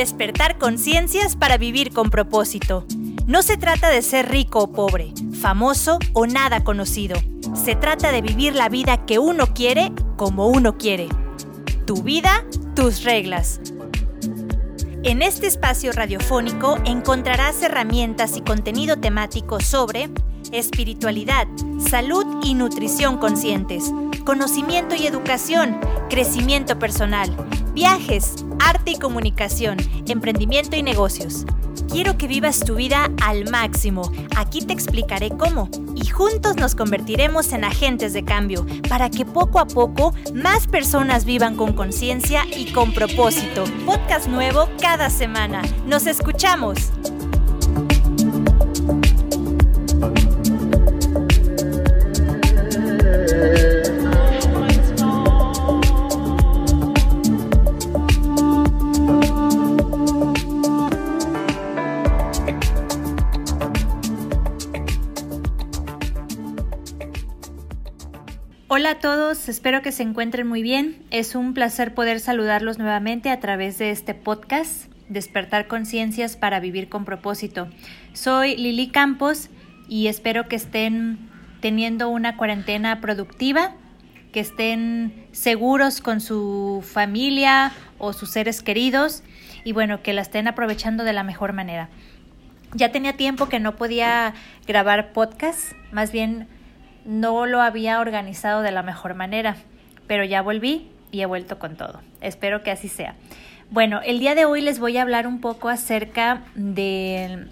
Despertar conciencias para vivir con propósito. No se trata de ser rico o pobre, famoso o nada conocido. Se trata de vivir la vida que uno quiere como uno quiere. Tu vida, tus reglas. En este espacio radiofónico encontrarás herramientas y contenido temático sobre espiritualidad, salud y nutrición conscientes, conocimiento y educación, crecimiento personal, viajes, arte y comunicación, emprendimiento y negocios. Quiero que vivas tu vida al máximo. Aquí te explicaré cómo. Y juntos nos convertiremos en agentes de cambio para que poco a poco más personas vivan con conciencia y con propósito. Podcast nuevo cada semana. Nos escuchamos. Hola a todos, espero que se encuentren muy bien. Es un placer poder saludarlos nuevamente a través de este podcast, Despertar Conciencias para Vivir con propósito. Soy Lili Campos y espero que estén teniendo una cuarentena productiva, que estén seguros con su familia o sus seres queridos y bueno, que la estén aprovechando de la mejor manera. Ya tenía tiempo que no podía grabar podcast, más bien no lo había organizado de la mejor manera, pero ya volví y he vuelto con todo. Espero que así sea. Bueno, el día de hoy les voy a hablar un poco acerca del,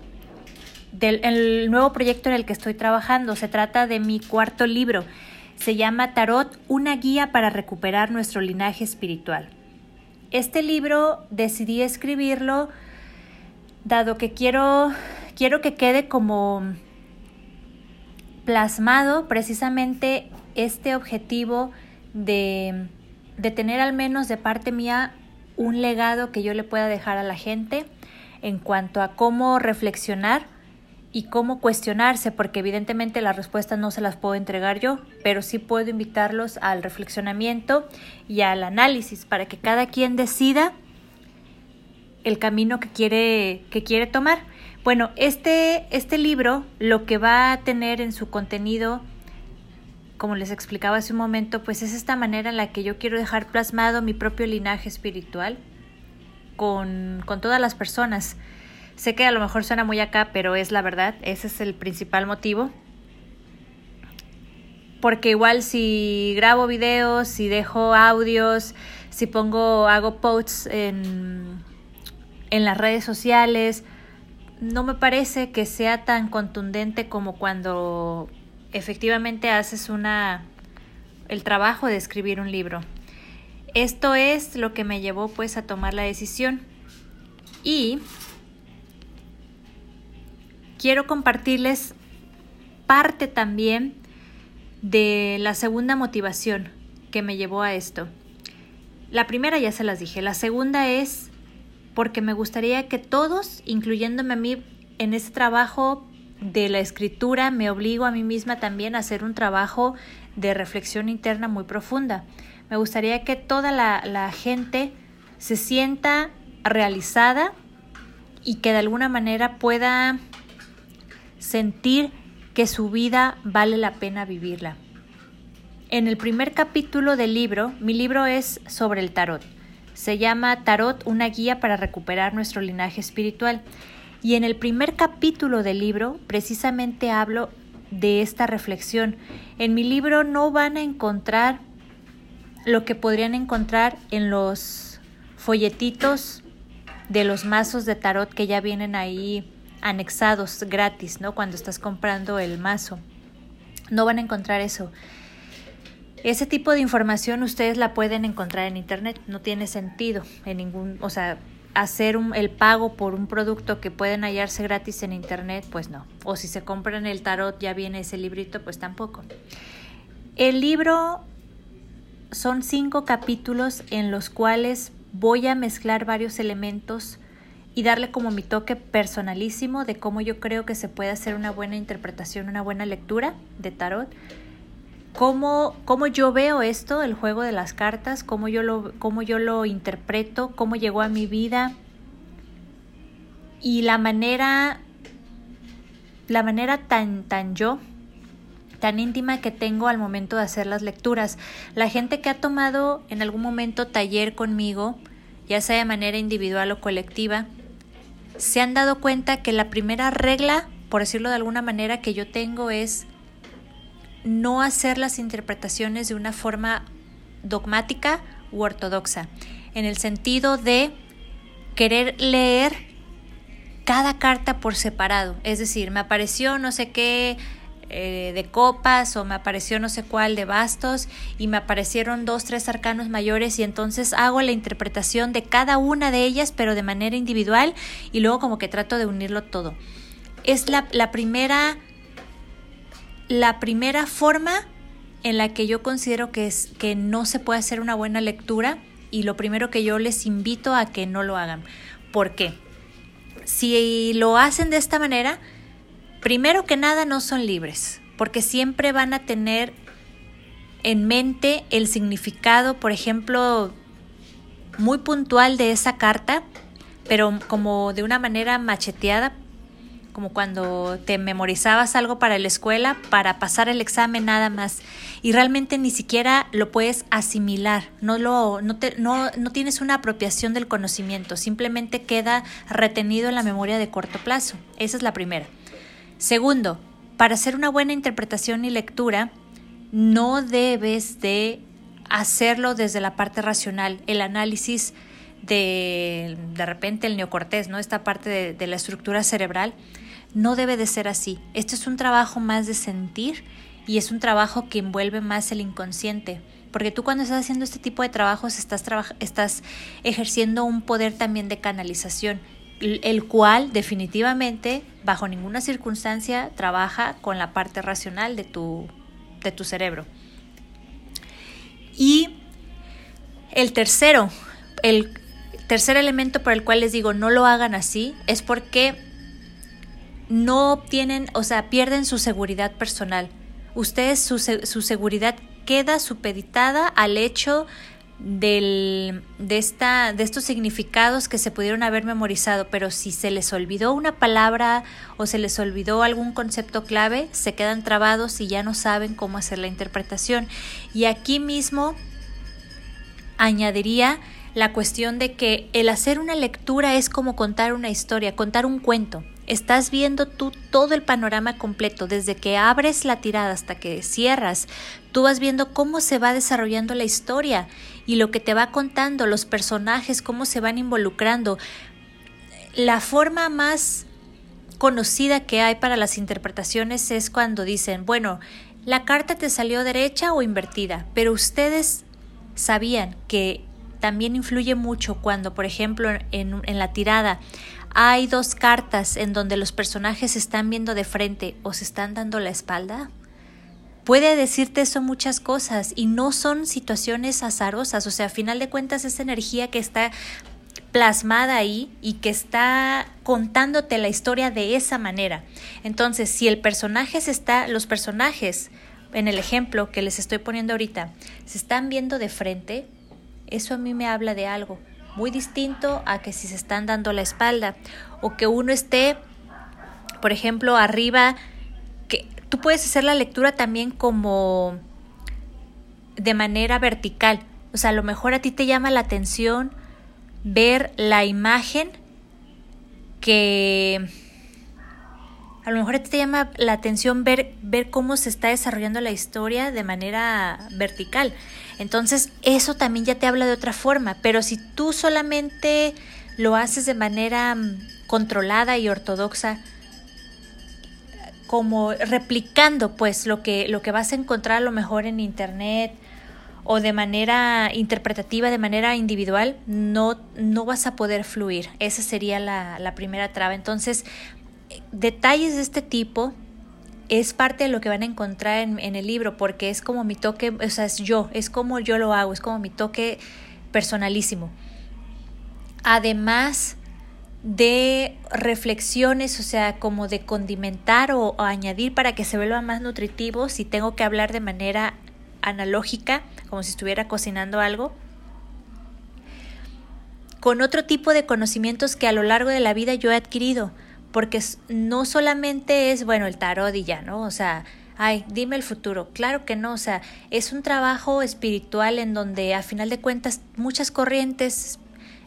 nuevo proyecto en el que estoy trabajando. Se trata de mi cuarto libro. Se llama Tarot, una guía para recuperar nuestro linaje espiritual. Este libro decidí escribirlo dado que quiero, quiero que quede como plasmado precisamente este objetivo de, de tener al menos de parte mía un legado que yo le pueda dejar a la gente en cuanto a cómo reflexionar y cómo cuestionarse, porque evidentemente las respuestas no se las puedo entregar yo, pero sí puedo invitarlos al reflexionamiento y al análisis para que cada quien decida el camino que quiere, que quiere tomar. Bueno, este, este libro lo que va a tener en su contenido, como les explicaba hace un momento, pues es esta manera en la que yo quiero dejar plasmado mi propio linaje espiritual con, con todas las personas. Sé que a lo mejor suena muy acá, pero es la verdad, ese es el principal motivo. Porque igual si grabo videos, si dejo audios, si pongo, hago posts en, en las redes sociales, no me parece que sea tan contundente como cuando efectivamente haces una el trabajo de escribir un libro. Esto es lo que me llevó pues a tomar la decisión y quiero compartirles parte también de la segunda motivación que me llevó a esto. La primera ya se las dije, la segunda es porque me gustaría que todos, incluyéndome a mí en ese trabajo de la escritura, me obligo a mí misma también a hacer un trabajo de reflexión interna muy profunda. Me gustaría que toda la, gente se sienta realizada y que de alguna manera pueda sentir que su vida vale la pena vivirla. En el primer capítulo del libro, mi libro es sobre el tarot. Se llama Tarot, una guía para recuperar nuestro linaje espiritual. Y en el primer capítulo del libro precisamente hablo de esta reflexión. En mi libro no van a encontrar lo que podrían encontrar en los folletitos de los mazos de tarot que ya vienen ahí anexados gratis, ¿no? Cuando estás comprando el mazo. No van a encontrar eso. Ese tipo de información ustedes la pueden encontrar en internet, no tiene sentido en ningún, o sea, hacer el pago por un producto que pueden hallarse gratis en internet, pues no. O si se compran el tarot ya viene ese librito, pues tampoco. El libro son cinco capítulos en los cuales voy a mezclar varios elementos y darle como mi toque personalísimo de cómo yo creo que se puede hacer una buena interpretación, una buena lectura de tarot cómo, cómo yo veo esto, el juego de las cartas, cómo yo, lo, cómo yo lo interpreto, cómo llegó a mi vida, y la manera, la manera tan, tan yo, tan íntima que tengo al momento de hacer las lecturas. La gente que ha tomado en algún momento taller conmigo, ya sea de manera individual o colectiva, se han dado cuenta que la primera regla, por decirlo de alguna manera, que yo tengo es no hacer las interpretaciones de una forma dogmática u ortodoxa, en el sentido de querer leer cada carta por separado. Es decir, me apareció no sé qué eh, de copas o me apareció no sé cuál de bastos y me aparecieron dos, tres arcanos mayores y entonces hago la interpretación de cada una de ellas pero de manera individual y luego como que trato de unirlo todo. Es la, la primera la primera forma en la que yo considero que es que no se puede hacer una buena lectura y lo primero que yo les invito a que no lo hagan. ¿Por qué? Si lo hacen de esta manera, primero que nada no son libres, porque siempre van a tener en mente el significado, por ejemplo, muy puntual de esa carta, pero como de una manera macheteada, como cuando te memorizabas algo para la escuela para pasar el examen nada más y realmente ni siquiera lo puedes asimilar, no lo no te, no, no tienes una apropiación del conocimiento, simplemente queda retenido en la memoria de corto plazo. Esa es la primera. Segundo, para hacer una buena interpretación y lectura, no debes de hacerlo desde la parte racional, el análisis de de repente el neocortés, ¿no? Esta parte de, de la estructura cerebral, no debe de ser así. Esto es un trabajo más de sentir y es un trabajo que envuelve más el inconsciente. Porque tú cuando estás haciendo este tipo de trabajos estás, estás ejerciendo un poder también de canalización, el cual definitivamente, bajo ninguna circunstancia, trabaja con la parte racional de tu, de tu cerebro. Y el tercero, el tercer elemento por el cual les digo no lo hagan así, es porque no obtienen, o sea, pierden su seguridad personal. Ustedes, su, su seguridad queda supeditada al hecho del, de, esta, de estos significados que se pudieron haber memorizado, pero si se les olvidó una palabra o se les olvidó algún concepto clave, se quedan trabados y ya no saben cómo hacer la interpretación. Y aquí mismo añadiría la cuestión de que el hacer una lectura es como contar una historia, contar un cuento. Estás viendo tú todo el panorama completo, desde que abres la tirada hasta que cierras. Tú vas viendo cómo se va desarrollando la historia y lo que te va contando, los personajes, cómo se van involucrando. La forma más conocida que hay para las interpretaciones es cuando dicen, bueno, la carta te salió derecha o invertida, pero ustedes sabían que también influye mucho cuando, por ejemplo, en, en la tirada hay dos cartas en donde los personajes se están viendo de frente o se están dando la espalda. Puede decirte eso muchas cosas y no son situaciones azarosas, o sea, a final de cuentas esa energía que está plasmada ahí y que está contándote la historia de esa manera. Entonces, si el personaje se está, los personajes, en el ejemplo que les estoy poniendo ahorita, se están viendo de frente, eso a mí me habla de algo muy distinto a que si se están dando la espalda o que uno esté, por ejemplo, arriba, que tú puedes hacer la lectura también como de manera vertical. O sea, a lo mejor a ti te llama la atención ver la imagen que a lo mejor a ti te llama la atención ver, ver cómo se está desarrollando la historia de manera vertical. Entonces, eso también ya te habla de otra forma, pero si tú solamente lo haces de manera mm, controlada y ortodoxa, como replicando pues lo que, lo que vas a encontrar a lo mejor en internet o de manera interpretativa, de manera individual, no, no vas a poder fluir. Esa sería la, la primera traba. Entonces, detalles de este tipo es parte de lo que van a encontrar en, el libro, porque es como mi toque, o sea, es yo, es como yo lo hago, es como mi toque personalísimo. Además de reflexiones, o sea, como de condimentar o, o añadir para que se vuelva más nutritivo, si tengo que hablar de manera analógica, como si estuviera cocinando algo, con otro tipo de conocimientos que a lo largo de la vida yo he adquirido, porque no solamente es, bueno, el tarot y ya, ¿no? O sea, ay, dime el futuro. Claro que no, o sea, es un trabajo espiritual en donde a final de cuentas muchas corrientes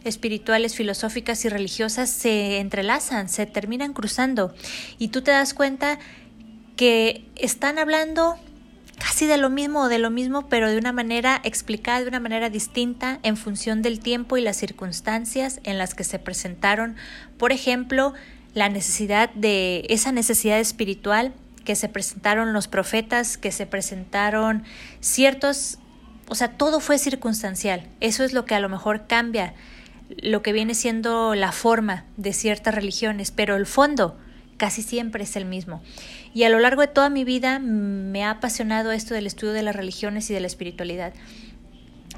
espirituales, filosóficas y religiosas se entrelazan, se terminan cruzando y tú te das cuenta que están hablando casi de lo mismo o de lo mismo, pero de una manera explicada, de una manera distinta en función del tiempo y las circunstancias en las que se presentaron. Por ejemplo, la necesidad de esa necesidad espiritual que se presentaron los profetas, que se presentaron ciertos, o sea, todo fue circunstancial. Eso es lo que a lo mejor cambia lo que viene siendo la forma de ciertas religiones, pero el fondo casi siempre es el mismo. Y a lo largo de toda mi vida me ha apasionado esto del estudio de las religiones y de la espiritualidad.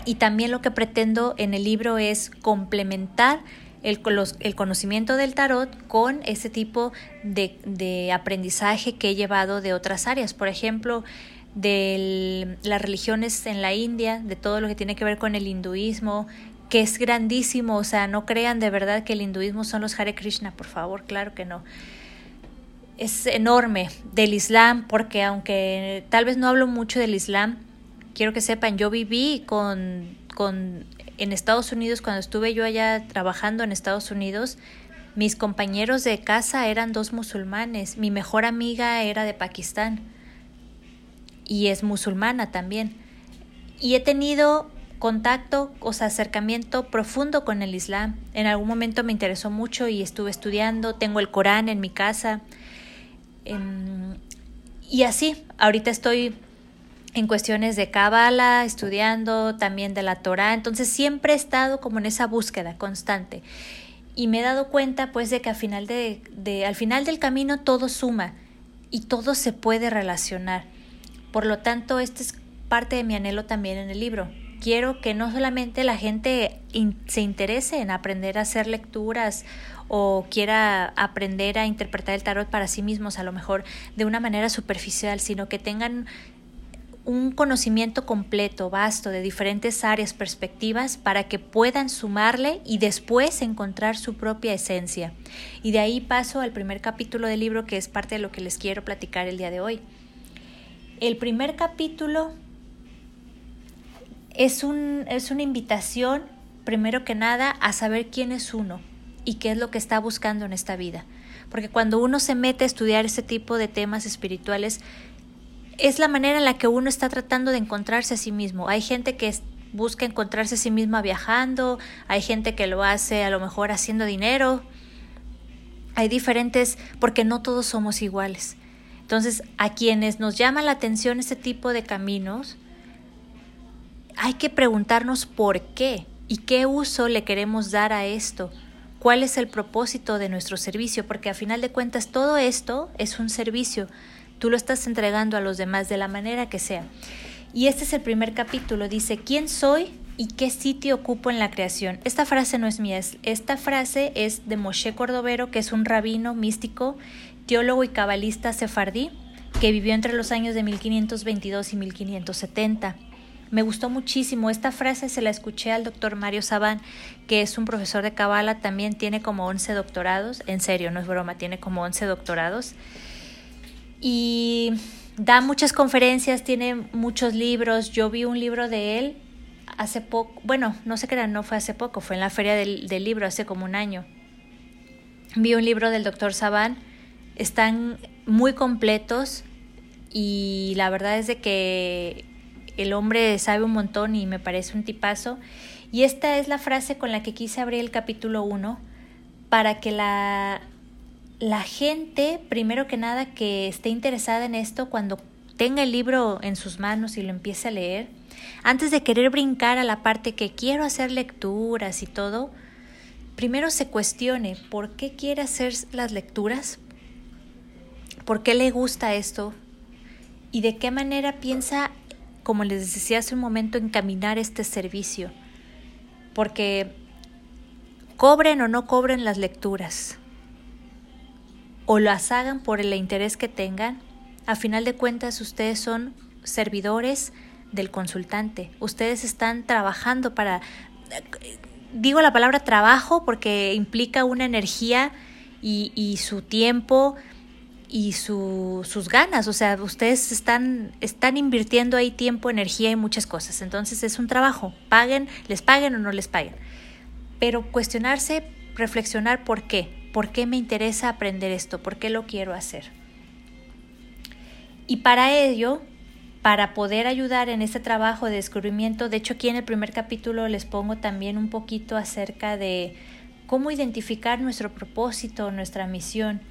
Y también lo que pretendo en el libro es complementar el, el conocimiento del tarot con ese tipo de, de, aprendizaje que he llevado de otras áreas. Por ejemplo, de las religiones en la India, de todo lo que tiene que ver con el hinduismo, que es grandísimo, o sea, no crean de verdad que el hinduismo son los Hare Krishna, por favor, claro que no. Es enorme del Islam, porque aunque tal vez no hablo mucho del Islam, quiero que sepan, yo viví con, con en Estados Unidos, cuando estuve yo allá trabajando en Estados Unidos, mis compañeros de casa eran dos musulmanes, mi mejor amiga era de Pakistán y es musulmana también. Y he tenido contacto, o sea, acercamiento profundo con el Islam. En algún momento me interesó mucho y estuve estudiando, tengo el Corán en mi casa. Em, y así, ahorita estoy en cuestiones de Kabbalah, estudiando también de la Torah, entonces siempre he estado como en esa búsqueda constante. Y me he dado cuenta pues de que al final, de, al final del camino todo suma y todo se puede relacionar. Por lo tanto, este es parte de mi anhelo también en el libro, quiero que no solamente la gente se interese en aprender a hacer lecturas o quiera aprender a interpretar el tarot para sí mismos, a lo mejor de una manera superficial, sino que tengan un conocimiento completo, vasto, de diferentes áreas, perspectivas, para que puedan sumarle y después encontrar su propia esencia. Y de ahí paso al primer capítulo del libro, que es parte de lo que les quiero platicar el día de hoy. El primer capítulo es, un, es una invitación, primero que nada, a saber quién es uno y qué es lo que está buscando en esta vida. Porque cuando uno se mete a estudiar este tipo de temas espirituales, es la manera en la que uno está tratando de encontrarse a sí mismo. Hay gente que busca encontrarse a sí misma viajando, hay gente que lo hace a lo mejor haciendo dinero. Hay diferentes, porque no todos somos iguales. Entonces, a quienes nos llama la atención este tipo de caminos, hay que preguntarnos por qué y qué uso le queremos dar a esto. ¿Cuál es el propósito de nuestro servicio? Porque a final de cuentas todo esto es un servicio. Tú lo estás entregando a los demás de la manera que sea. Y este es el primer capítulo. Dice, ¿quién soy y qué sitio ocupo en la creación? Esta frase no es mía. Esta frase es de Moshe Cordovero, que es un rabino místico, teólogo y cabalista sefardí, que vivió entre los años de 1522 y 1570. Me gustó muchísimo. Esta frase se la escuché al doctor Mario Sabán, que es un profesor de Kabbalah, también tiene como 11 doctorados. En serio, no es broma, tiene como 11 doctorados. Y da muchas conferencias, tiene muchos libros. Yo vi un libro de él hace poco, bueno, no sé qué no fue hace poco, fue en la feria del, del libro hace como un año. Vi un libro del doctor Sabán, están muy completos y la verdad es de que el hombre sabe un montón y me parece un tipazo. Y esta es la frase con la que quise abrir el capítulo 1 para que la, la gente, primero que nada, que esté interesada en esto, cuando tenga el libro en sus manos y lo empiece a leer, antes de querer brincar a la parte que quiero hacer lecturas y todo, primero se cuestione por qué quiere hacer las lecturas, por qué le gusta esto y de qué manera piensa como les decía hace un momento, encaminar este servicio, porque cobren o no cobren las lecturas, o las hagan por el interés que tengan, a final de cuentas ustedes son servidores del consultante, ustedes están trabajando para digo la palabra trabajo porque implica una energía y, y su tiempo y su, sus ganas. O sea, ustedes están, están invirtiendo ahí tiempo, energía y muchas cosas. Entonces es un trabajo. Paguen, les paguen o no les paguen. Pero cuestionarse, reflexionar por qué. ¿Por qué me interesa aprender esto? ¿Por qué lo quiero hacer? Y para ello, para poder ayudar en este trabajo de descubrimiento, de hecho aquí en el primer capítulo les pongo también un poquito acerca de cómo identificar nuestro propósito, nuestra misión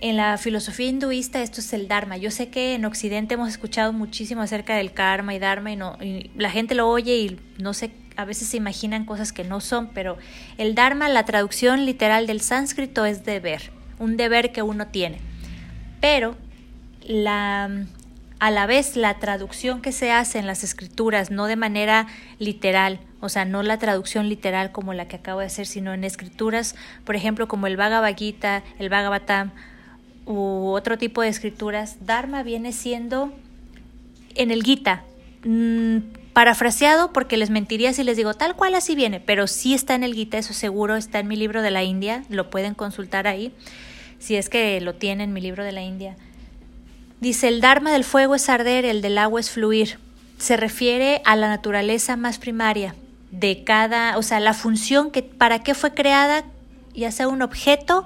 en la filosofía hinduista esto es el Dharma. Yo sé que en Occidente hemos escuchado muchísimo acerca del karma y Dharma y, no, la gente lo oye y no sé, a veces se imaginan cosas que no son, pero el Dharma, la traducción literal del sánscrito es deber, un deber que uno tiene. Pero la, a la vez la traducción que se hace en las escrituras, no de manera literal, o sea, no la traducción literal como la que acabo de hacer, sino en escrituras, por ejemplo, como el Bhagavad Gita, el Bhagavatam, u otro tipo de escrituras, Dharma viene siendo en el Gita, mm, parafraseado porque les mentiría si les digo tal cual así viene, pero sí está en el Gita, eso seguro está en mi libro de la India, lo pueden consultar ahí, si es que lo tienen, mi libro de la India. Dice, el Dharma del fuego es arder, el del agua es fluir. Se refiere a la naturaleza más primaria de cada, o sea, la función que, para qué fue creada, ya sea un objeto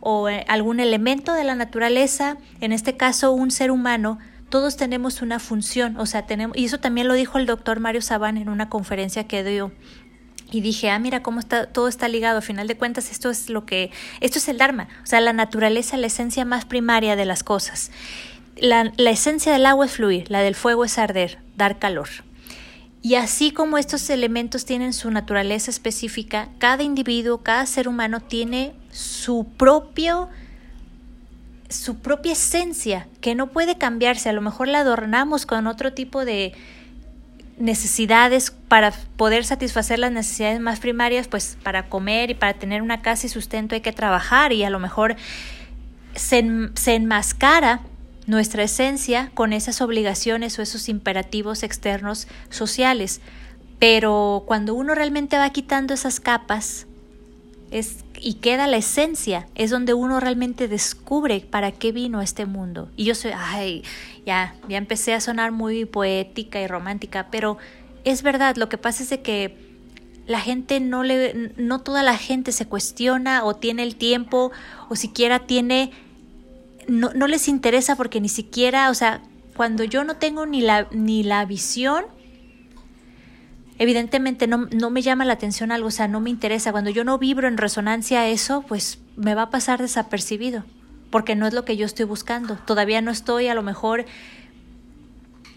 o eh, algún elemento de la naturaleza, en este caso un ser humano, todos tenemos una función, o sea, tenemos, y eso también lo dijo el doctor Mario Sabán en una conferencia que dio. Y dije, ah, mira cómo está, todo está ligado. A final de cuentas, esto es lo que, esto es el Dharma, o sea, la naturaleza, la esencia más primaria de las cosas. La, la esencia del agua es fluir, la del fuego es arder, dar calor. Y así como estos elementos tienen su naturaleza específica, cada individuo, cada ser humano tiene su propio su propia esencia que no puede cambiarse. A lo mejor la adornamos con otro tipo de necesidades para poder satisfacer las necesidades más primarias, pues para comer y para tener una casa y sustento hay que trabajar y a lo mejor se, se enmascara nuestra esencia con esas obligaciones o esos imperativos externos sociales. Pero cuando uno realmente va quitando esas capas es, y queda la esencia, es donde uno realmente descubre para qué vino este mundo. Y yo soy, ay, ya, ya empecé a sonar muy poética y romántica, pero es verdad, lo que pasa es de que la gente no le, no toda la gente se cuestiona o tiene el tiempo o siquiera tiene no, no les interesa porque ni siquiera, o sea, cuando yo no tengo ni la, ni la visión, evidentemente no, no, me llama la atención algo, o sea, no me interesa. Cuando yo no vibro en resonancia a eso, pues me va a pasar desapercibido, porque no es lo que yo estoy buscando. Todavía no estoy a lo mejor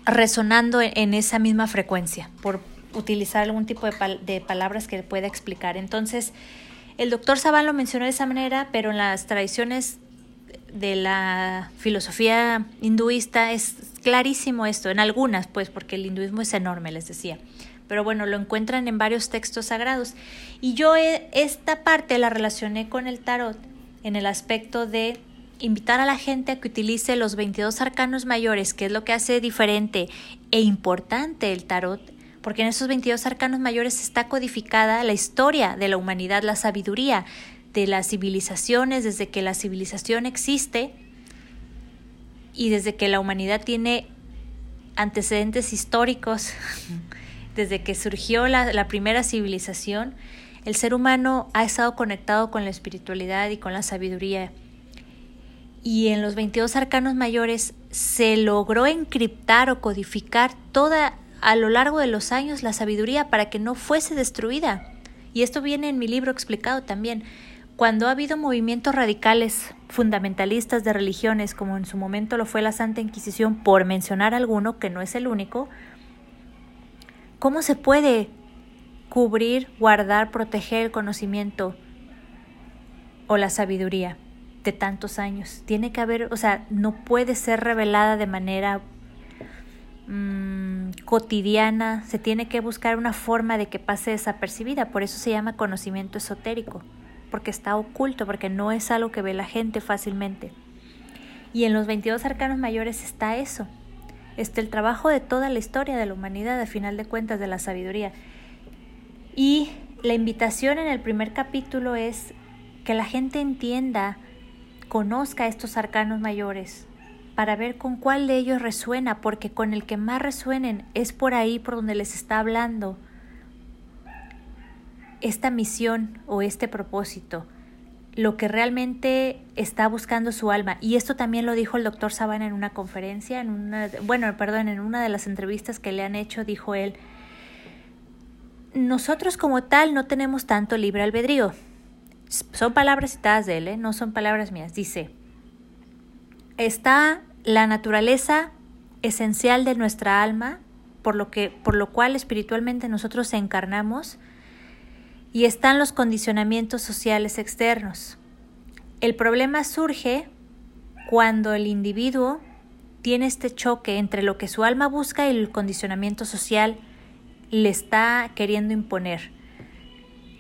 resonando en, esa misma frecuencia, por utilizar algún tipo de, de palabras que pueda explicar. Entonces, el doctor Saban lo mencionó de esa manera, pero en las tradiciones de la filosofía hinduista es clarísimo esto, en algunas, pues, porque el hinduismo es enorme, les decía. Pero bueno, lo encuentran en varios textos sagrados. Y yo esta parte la relacioné con el tarot en el aspecto de invitar a la gente a que utilice los 22 arcanos mayores, que es lo que hace diferente e importante el tarot, porque en esos 22 arcanos mayores está codificada la historia de la humanidad, la sabiduría, de las civilizaciones, desde que la civilización existe y desde que la humanidad tiene antecedentes históricos, desde que surgió la, primera civilización, el ser humano ha estado conectado con la espiritualidad y con la sabiduría. Y en los 22 arcanos mayores se logró encriptar o codificar toda a lo largo de los años la sabiduría para que no fuese destruida. Y esto viene en mi libro explicado también. Cuando ha habido movimientos radicales fundamentalistas de religiones, como en su momento lo fue la Santa Inquisición, por mencionar alguno, que no es el único, ¿cómo se puede cubrir, guardar, proteger el conocimiento o la sabiduría de tantos años? Tiene que haber, o sea, no puede ser revelada de manera mm, cotidiana, se tiene que buscar una forma de que pase desapercibida, por eso se llama conocimiento esotérico porque está oculto, porque no es algo que ve la gente fácilmente. Y en los 22 arcanos mayores está eso. Está el trabajo de toda la historia de la humanidad, a final de cuentas, de la sabiduría. Y la invitación en el primer capítulo es que la gente entienda, conozca estos arcanos mayores, para ver con cuál de ellos resuena, porque con el que más resuenen es por ahí por donde les está hablando esta misión o este propósito, lo que realmente está buscando su alma. Y esto también lo dijo el doctor Sabana en una conferencia, en una, bueno, perdón, en una de las entrevistas que le han hecho, dijo él, nosotros como tal no tenemos tanto libre albedrío. Son palabras citadas de él, ¿eh? no son palabras mías. Dice, está la naturaleza esencial de nuestra alma, por lo, que, por lo cual espiritualmente nosotros encarnamos, y están los condicionamientos sociales externos. El problema surge cuando el individuo tiene este choque entre lo que su alma busca y el condicionamiento social le está queriendo imponer.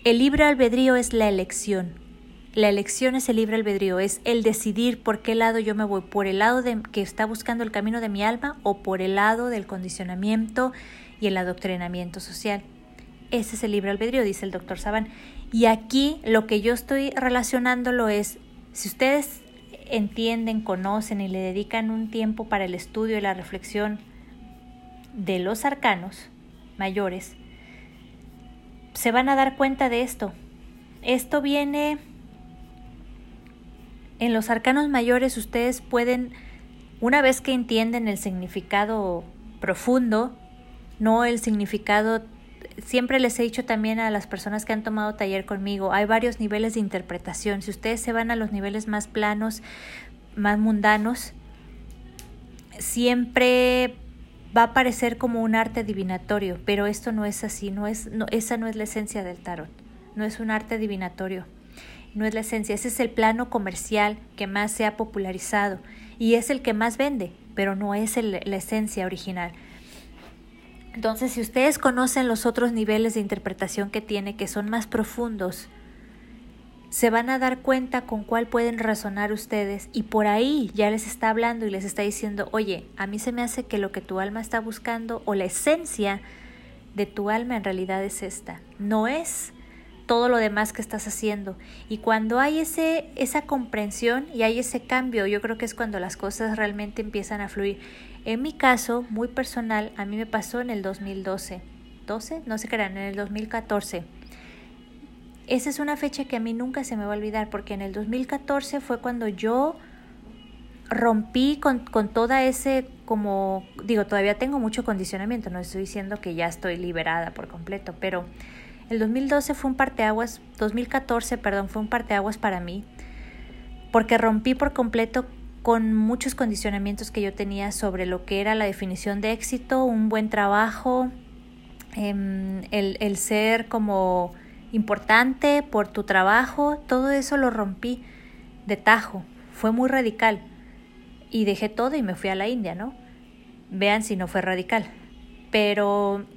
El libre albedrío es la elección. La elección es el libre albedrío, es el decidir por qué lado yo me voy, por el lado de, que está buscando el camino de mi alma o por el lado del condicionamiento y el adoctrinamiento social. Ese es el libre albedrío, dice el doctor Saban. Y aquí lo que yo estoy relacionándolo es, si ustedes entienden, conocen y le dedican un tiempo para el estudio y la reflexión de los arcanos mayores, se van a dar cuenta de esto. Esto viene en los arcanos mayores, ustedes pueden, una vez que entienden el significado profundo, no el significado siempre les he dicho también a las personas que han tomado taller conmigo, hay varios niveles de interpretación. Si ustedes se van a los niveles más planos, más mundanos, siempre va a parecer como un arte divinatorio, pero esto no es así, no es, no, esa no es la esencia del tarot, no es un arte divinatorio, no es la esencia, ese es el plano comercial que más se ha popularizado y es el que más vende, pero no es la esencia original. Entonces, si ustedes conocen los otros niveles de interpretación que tiene, que son más profundos, se van a dar cuenta con cuál pueden razonar ustedes y por ahí ya les está hablando y les está diciendo, oye, a mí se me hace que lo que tu alma está buscando o la esencia de tu alma en realidad es esta, no es todo lo demás que estás haciendo. Y cuando hay ese, esa comprensión y hay ese cambio, yo creo que es cuando las cosas realmente empiezan a fluir. En mi caso, muy personal, a mí me pasó en el 2012. ¿12? No se crean, en el 2014. Esa es una fecha que a mí nunca se me va a olvidar porque en el 2014 fue cuando yo rompí con, con toda ese como digo todavía tengo mucho condicionamiento no estoy diciendo que ya estoy liberada por completo pero el 2012 fue un parteaguas 2014 perdón fue un parteaguas para mí porque rompí por completo con muchos condicionamientos que yo tenía sobre lo que era la definición de éxito, un buen trabajo, em, el, el ser como importante por tu trabajo, todo eso lo rompí de tajo, fue muy radical y dejé todo y me fui a la India, ¿no? Vean si no fue radical, pero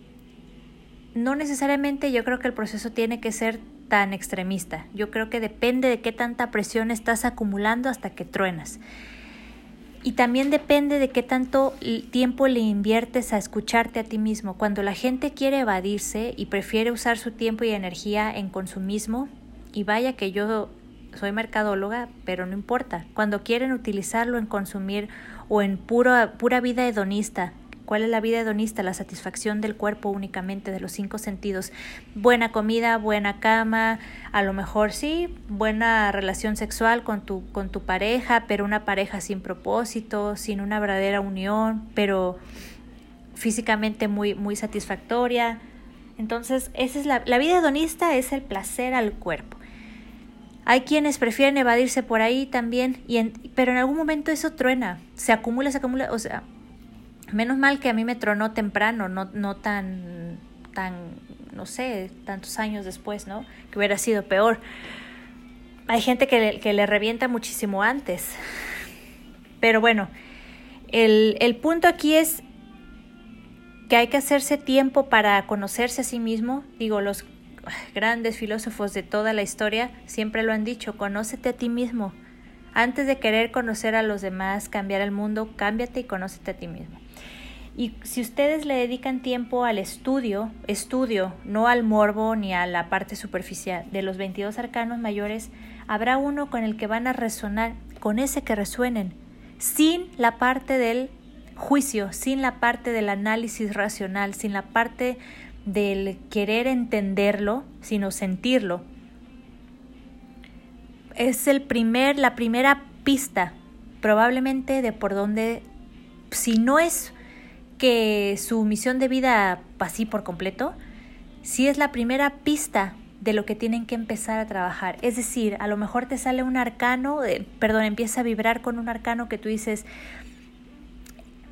no necesariamente yo creo que el proceso tiene que ser tan extremista. Yo creo que depende de qué tanta presión estás acumulando hasta que truenas. Y también depende de qué tanto tiempo le inviertes a escucharte a ti mismo. Cuando la gente quiere evadirse y prefiere usar su tiempo y energía en consumismo, y vaya que yo soy mercadóloga, pero no importa. Cuando quieren utilizarlo en consumir o en pura vida hedonista, ¿Cuál es la vida hedonista? La satisfacción del cuerpo únicamente, de los cinco sentidos. Buena comida, buena cama, a lo mejor sí, buena relación sexual con tu, con tu pareja, pero una pareja sin propósito, sin una verdadera unión, pero físicamente muy, muy satisfactoria. Entonces, esa es la, la vida hedonista es el placer al cuerpo. Hay quienes prefieren evadirse por ahí también, y pero en algún momento eso truena, se acumula, se acumula, o sea, Menos mal que a mí me tronó temprano, no, no tan, tan, no sé, tantos años después, ¿no? Que hubiera sido peor. Hay gente que le, que le revienta muchísimo antes. Pero bueno, el, el punto aquí es que hay que hacerse tiempo para conocerse a sí mismo. Digo, los grandes filósofos de toda la historia siempre lo han dicho, conócete a ti mismo. Antes de querer conocer a los demás, cambiar el mundo, cámbiate y conócete a ti mismo. Y si ustedes le dedican tiempo al estudio, estudio, no al morbo ni a la parte superficial de los 22 arcanos mayores, habrá uno con el que van a resonar, con ese que resuenen, sin la parte del juicio, sin la parte del análisis racional, sin la parte del querer entenderlo, sino sentirlo. Es el primer, la primera pista, probablemente de por donde, si no es que su misión de vida así por completo, si es la primera pista de lo que tienen que empezar a trabajar. Es decir, a lo mejor te sale un arcano, eh, perdón, empieza a vibrar con un arcano que tú dices,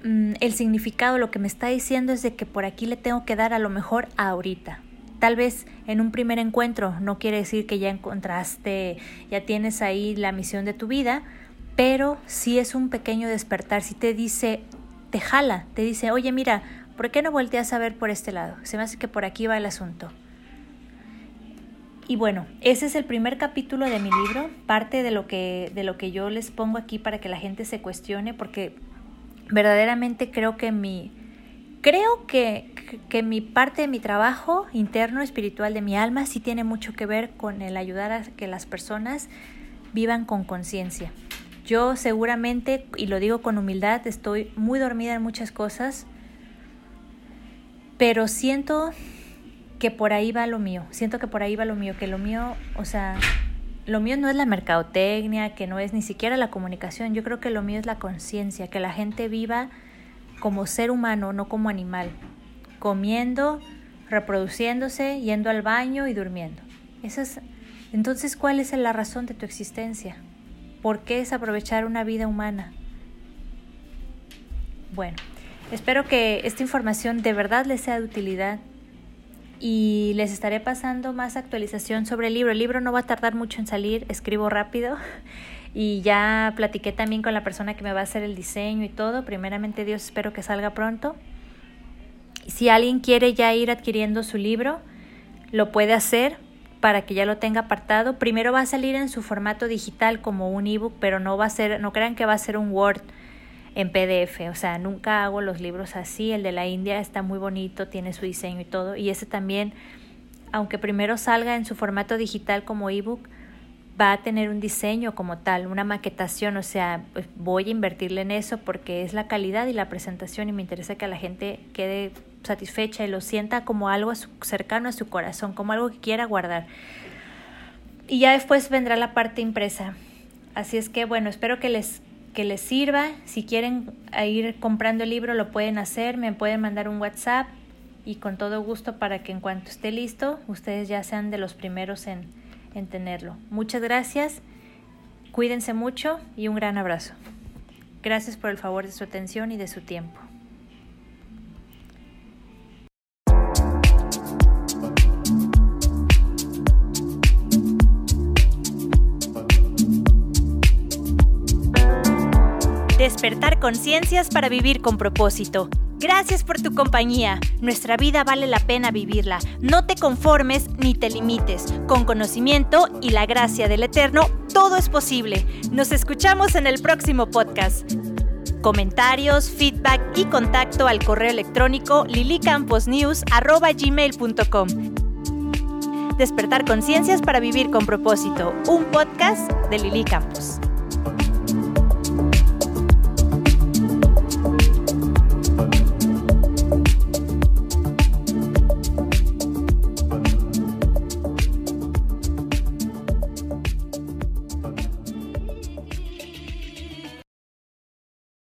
mm, el significado, lo que me está diciendo es de que por aquí le tengo que dar a lo mejor ahorita. Tal vez en un primer encuentro no quiere decir que ya encontraste, ya tienes ahí la misión de tu vida, pero si es un pequeño despertar, si te dice, te jala, te dice, oye, mira, ¿por qué no volteas a ver por este lado? Se me hace que por aquí va el asunto. Y bueno, ese es el primer capítulo de mi libro, parte de lo que, de lo que yo les pongo aquí para que la gente se cuestione, porque verdaderamente creo que mi, creo que, que mi parte de mi trabajo interno, espiritual de mi alma, sí tiene mucho que ver con el ayudar a que las personas vivan con conciencia. Yo seguramente, y lo digo con humildad, estoy muy dormida en muchas cosas, pero siento que por ahí va lo mío, siento que por ahí va lo mío, que lo mío, o sea, lo mío no es la mercadotecnia, que no es ni siquiera la comunicación, yo creo que lo mío es la conciencia, que la gente viva como ser humano, no como animal, comiendo, reproduciéndose, yendo al baño y durmiendo. es, entonces, ¿cuál es la razón de tu existencia? ¿Por qué es aprovechar una vida humana? Bueno, espero que esta información de verdad les sea de utilidad y les estaré pasando más actualización sobre el libro. El libro no va a tardar mucho en salir, escribo rápido y ya platiqué también con la persona que me va a hacer el diseño y todo. Primeramente Dios espero que salga pronto. Si alguien quiere ya ir adquiriendo su libro, lo puede hacer para que ya lo tenga apartado. Primero va a salir en su formato digital como un ebook, pero no va a ser, no crean que va a ser un Word en PDF, o sea, nunca hago los libros así. El de la India está muy bonito, tiene su diseño y todo, y ese también, aunque primero salga en su formato digital como ebook, va a tener un diseño como tal, una maquetación, o sea, pues voy a invertirle en eso porque es la calidad y la presentación y me interesa que la gente quede satisfecha y lo sienta como algo cercano a su corazón, como algo que quiera guardar. Y ya después vendrá la parte impresa. Así es que bueno, espero que les, que les sirva. Si quieren ir comprando el libro lo pueden hacer, me pueden mandar un WhatsApp y con todo gusto para que en cuanto esté listo ustedes ya sean de los primeros en, en tenerlo. Muchas gracias, cuídense mucho y un gran abrazo. Gracias por el favor de su atención y de su tiempo. Despertar conciencias para vivir con propósito. Gracias por tu compañía. Nuestra vida vale la pena vivirla. No te conformes ni te limites. Con conocimiento y la gracia del Eterno, todo es posible. Nos escuchamos en el próximo podcast. Comentarios, feedback y contacto al correo electrónico lilicamposnews.gmail.com Despertar conciencias para vivir con propósito. Un podcast de Lili Campos.